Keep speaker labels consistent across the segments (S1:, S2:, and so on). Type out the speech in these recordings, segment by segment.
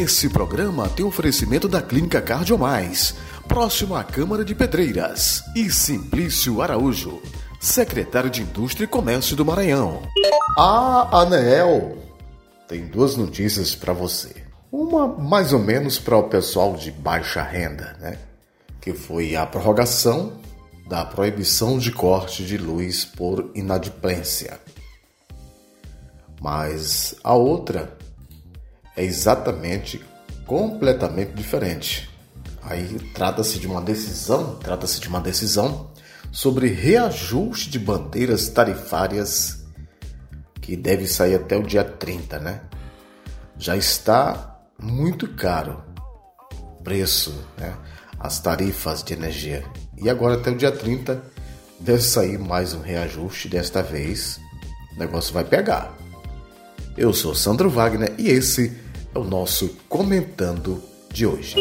S1: Esse programa tem oferecimento da Clínica Cardiomais, próximo à Câmara de Pedreiras, e Simplício Araújo, secretário de Indústria e Comércio do Maranhão.
S2: A ANEEL tem duas notícias para você. Uma mais ou menos para o pessoal de baixa renda, né? Que foi a prorrogação da proibição de corte de luz por inadimplência. Mas a outra é exatamente completamente diferente. Aí trata-se de uma decisão, trata-se de uma decisão sobre reajuste de bandeiras tarifárias que deve sair até o dia 30, né? Já está muito caro o preço, né? As tarifas de energia. E agora até o dia 30 deve sair mais um reajuste desta vez. O negócio vai pegar. Eu sou Sandro Wagner e esse é o nosso comentando de hoje.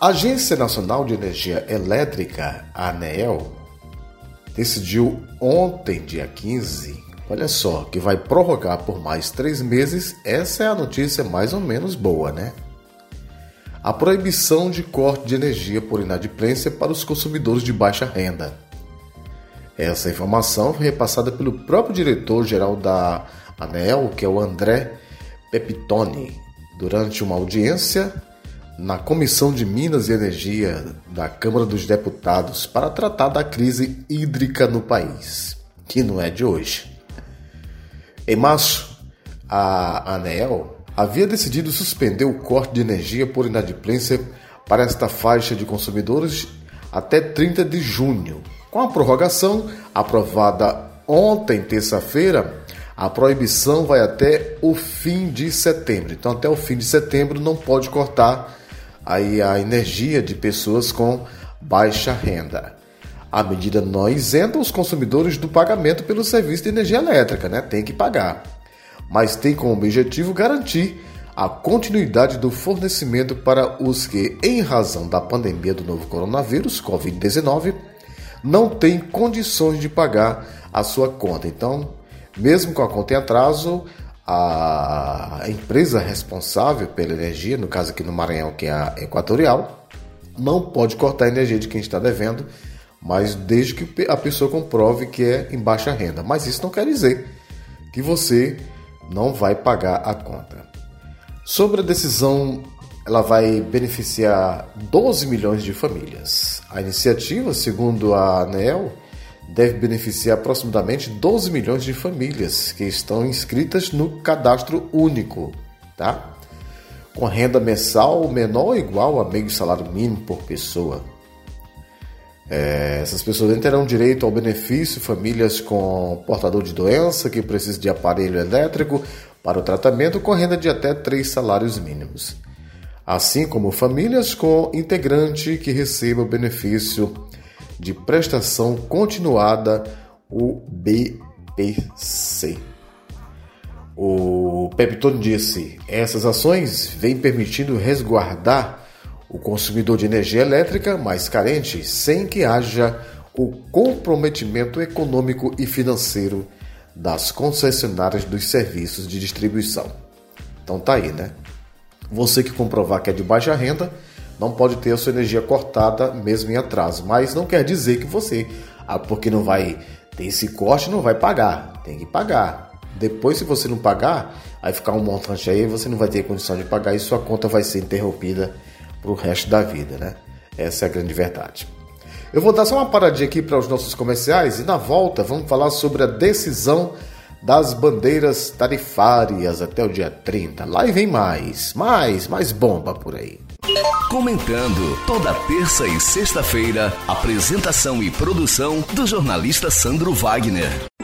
S2: A Agência Nacional de Energia Elétrica, a ANEEL, decidiu ontem, dia 15, olha só, que vai prorrogar por mais três meses. Essa é a notícia mais ou menos boa, né? A proibição de corte de energia por inadimplência para os consumidores de baixa renda. Essa informação foi repassada pelo próprio diretor-geral da ANEEL, que é o André Pepitone, durante uma audiência na Comissão de Minas e Energia da Câmara dos Deputados para tratar da crise hídrica no país, que não é de hoje. Em março, a ANEEL havia decidido suspender o corte de energia por inadimplência para esta faixa de consumidores até 30 de junho. Com a prorrogação aprovada ontem, terça-feira, a proibição vai até o fim de setembro. Então, até o fim de setembro não pode cortar aí a energia de pessoas com baixa renda. A medida não isenta os consumidores do pagamento pelo serviço de energia elétrica, né? Tem que pagar. Mas tem como objetivo garantir a continuidade do fornecimento para os que, em razão da pandemia do novo coronavírus, Covid-19, não têm condições de pagar a sua conta. Então, mesmo com a conta em atraso, a empresa responsável pela energia, no caso aqui no Maranhão, que é a Equatorial, não pode cortar a energia de quem está devendo, mas desde que a pessoa comprove que é em baixa renda. Mas isso não quer dizer que você não vai pagar a conta. Sobre a decisão, ela vai beneficiar 12 milhões de famílias. A iniciativa, segundo a ANEL, deve beneficiar aproximadamente 12 milhões de famílias que estão inscritas no cadastro único, tá? Com renda mensal menor ou igual a meio salário mínimo por pessoa. É, essas pessoas terão direito ao benefício famílias com portador de doença que precisa de aparelho elétrico para o tratamento com renda de até três salários mínimos. Assim como famílias com integrante que receba o benefício de prestação continuada, o BPC. O Peptone disse: essas ações vêm permitindo resguardar o consumidor de energia elétrica mais carente sem que haja o comprometimento econômico e financeiro das concessionárias dos serviços de distribuição. Então tá aí, né? Você que comprovar que é de baixa renda, não pode ter a sua energia cortada mesmo em atraso. Mas não quer dizer que você, ah, porque não vai ter esse corte, não vai pagar. Tem que pagar. Depois, se você não pagar, aí ficar um montante aí, você não vai ter condição de pagar e sua conta vai ser interrompida para o resto da vida, né? Essa é a grande verdade. Eu vou dar só uma paradinha aqui para os nossos comerciais e na volta vamos falar sobre a decisão das bandeiras tarifárias até o dia 30. Lá e vem mais, mais, mais bomba por aí.
S1: Comentando toda terça e sexta-feira, apresentação e produção do jornalista Sandro Wagner.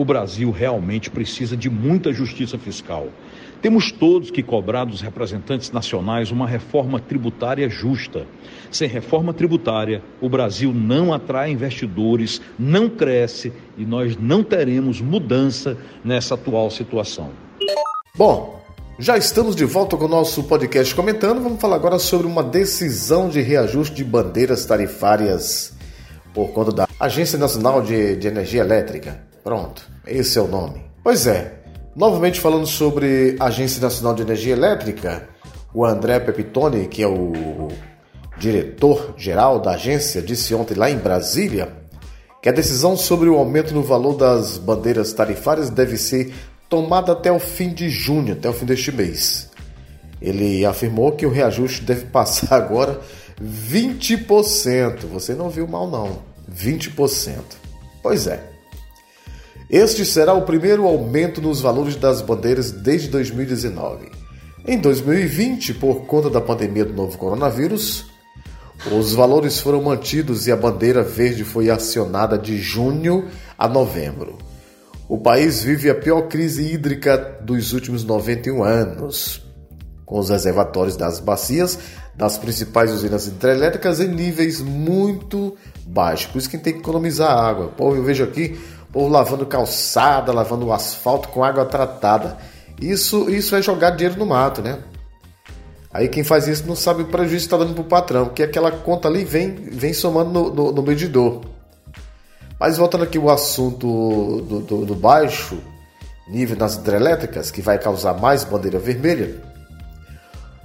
S3: O Brasil realmente precisa de muita justiça fiscal. Temos todos que cobrar dos representantes nacionais uma reforma tributária justa. Sem reforma tributária, o Brasil não atrai investidores, não cresce e nós não teremos mudança nessa atual situação.
S2: Bom, já estamos de volta com o nosso podcast comentando. Vamos falar agora sobre uma decisão de reajuste de bandeiras tarifárias por conta da Agência Nacional de, de Energia Elétrica. Pronto, esse é o nome. Pois é, Novamente falando sobre a Agência Nacional de Energia Elétrica, o André Pepitone, que é o diretor-geral da agência, disse ontem lá em Brasília que a decisão sobre o aumento no valor das bandeiras tarifárias deve ser tomada até o fim de junho, até o fim deste mês. Ele afirmou que o reajuste deve passar agora 20%. Você não viu mal não, 20%. Pois é. Este será o primeiro aumento nos valores das bandeiras desde 2019. Em 2020, por conta da pandemia do novo coronavírus, os valores foram mantidos e a bandeira verde foi acionada de junho a novembro. O país vive a pior crise hídrica dos últimos 91 anos, com os reservatórios das bacias das principais usinas hidrelétricas em níveis muito baixos. Por isso que tem que economizar água. Pô, eu vejo aqui povo lavando calçada, lavando o asfalto com água tratada. Isso, isso é jogar dinheiro no mato, né? Aí quem faz isso não sabe o prejuízo que está dando para o patrão, porque aquela conta ali vem, vem somando no, no, no medidor. Mas voltando aqui o assunto do, do, do baixo nível nas hidrelétricas, que vai causar mais bandeira vermelha,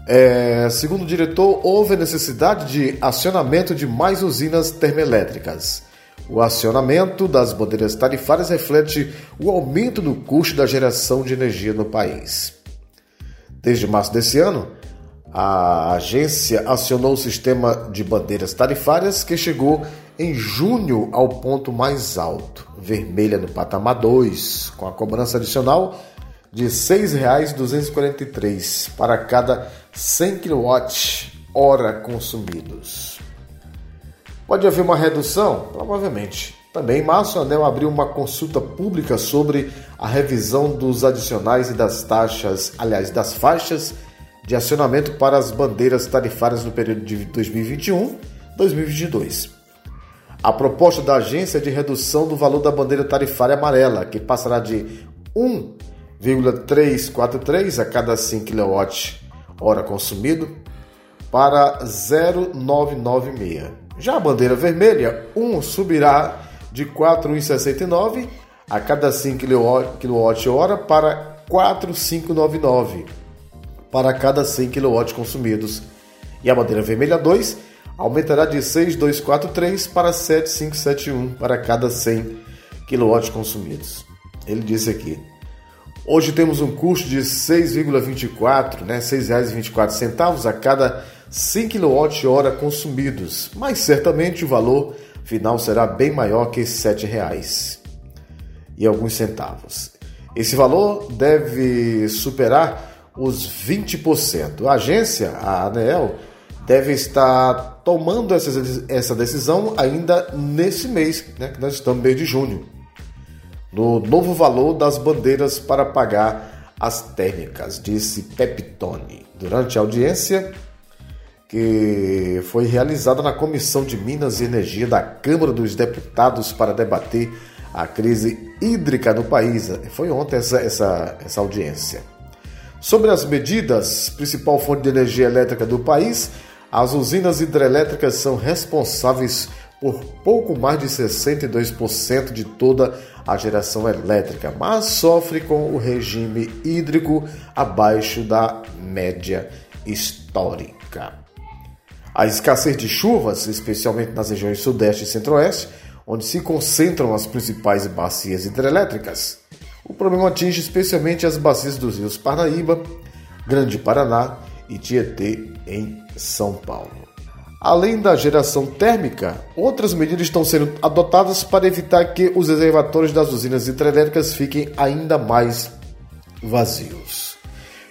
S2: é, segundo o diretor, houve necessidade de acionamento de mais usinas termoelétricas. O acionamento das bandeiras tarifárias reflete o aumento no custo da geração de energia no país. Desde março desse ano, a agência acionou o sistema de bandeiras tarifárias que chegou em junho ao ponto mais alto, vermelha no patamar 2, com a cobrança adicional de R$ 6,243 para cada 100 kWh consumidos. Pode haver uma redução? Provavelmente. Também, em março, ANEL abriu uma consulta pública sobre a revisão dos adicionais e das taxas, aliás, das faixas de acionamento para as bandeiras tarifárias no período de 2021-2022. A proposta da agência é de redução do valor da bandeira tarifária amarela, que passará de 1,343 a cada 5 kWh consumido para 0,996 já a bandeira vermelha, 1 subirá de 4,69 a cada 5 kWh para 4,599 para cada 100 kW consumidos. E a bandeira vermelha 2 aumentará de 6,243 para 7,571 para cada 100 kW consumidos. Ele disse aqui: Hoje temos um custo de 6,24, né, R$ 6,24 a cada 100 kWh consumidos, mas certamente o valor final será bem maior que R$ 7,00 e alguns centavos. Esse valor deve superar os 20%. A agência, a ANEEL, deve estar tomando essa decisão ainda nesse mês, né, que nós estamos no mês de junho, no novo valor das bandeiras para pagar as térmicas, disse Peptone. Durante a audiência que foi realizada na Comissão de Minas e Energia da Câmara dos Deputados para debater a crise hídrica no país. Foi ontem essa, essa, essa audiência. Sobre as medidas, principal fonte de energia elétrica do país, as usinas hidrelétricas são responsáveis por pouco mais de 62% de toda a geração elétrica, mas sofre com o regime hídrico abaixo da média histórica. A escassez de chuvas, especialmente nas regiões Sudeste e Centro-Oeste, onde se concentram as principais bacias hidrelétricas, o problema atinge especialmente as bacias dos rios Parnaíba, Grande Paraná e Tietê em São Paulo. Além da geração térmica, outras medidas estão sendo adotadas para evitar que os reservatórios das usinas hidrelétricas fiquem ainda mais vazios.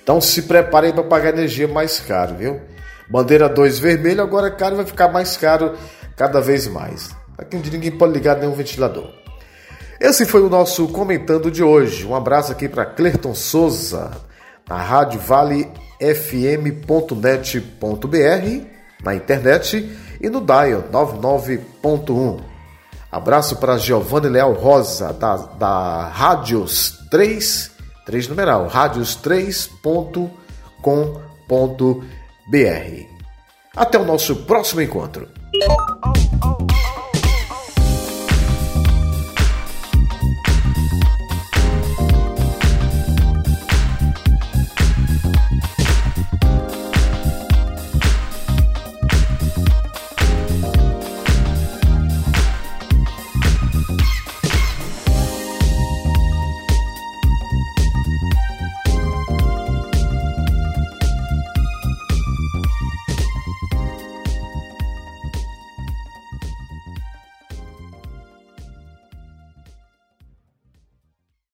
S2: Então se preparem para pagar energia mais caro, viu? Bandeira 2 vermelho, agora caro vai ficar mais caro cada vez mais. Aqui ninguém pode ligar nenhum ventilador. Esse foi o nosso comentando de hoje. Um abraço aqui para Clerton Souza, na rádio Vale na internet e no dial 99.1. Abraço para Giovanni Leal Rosa, da, da Rádios 3, 3 numeral, rádios3.com.br. Até o nosso próximo encontro. Oh, oh, oh.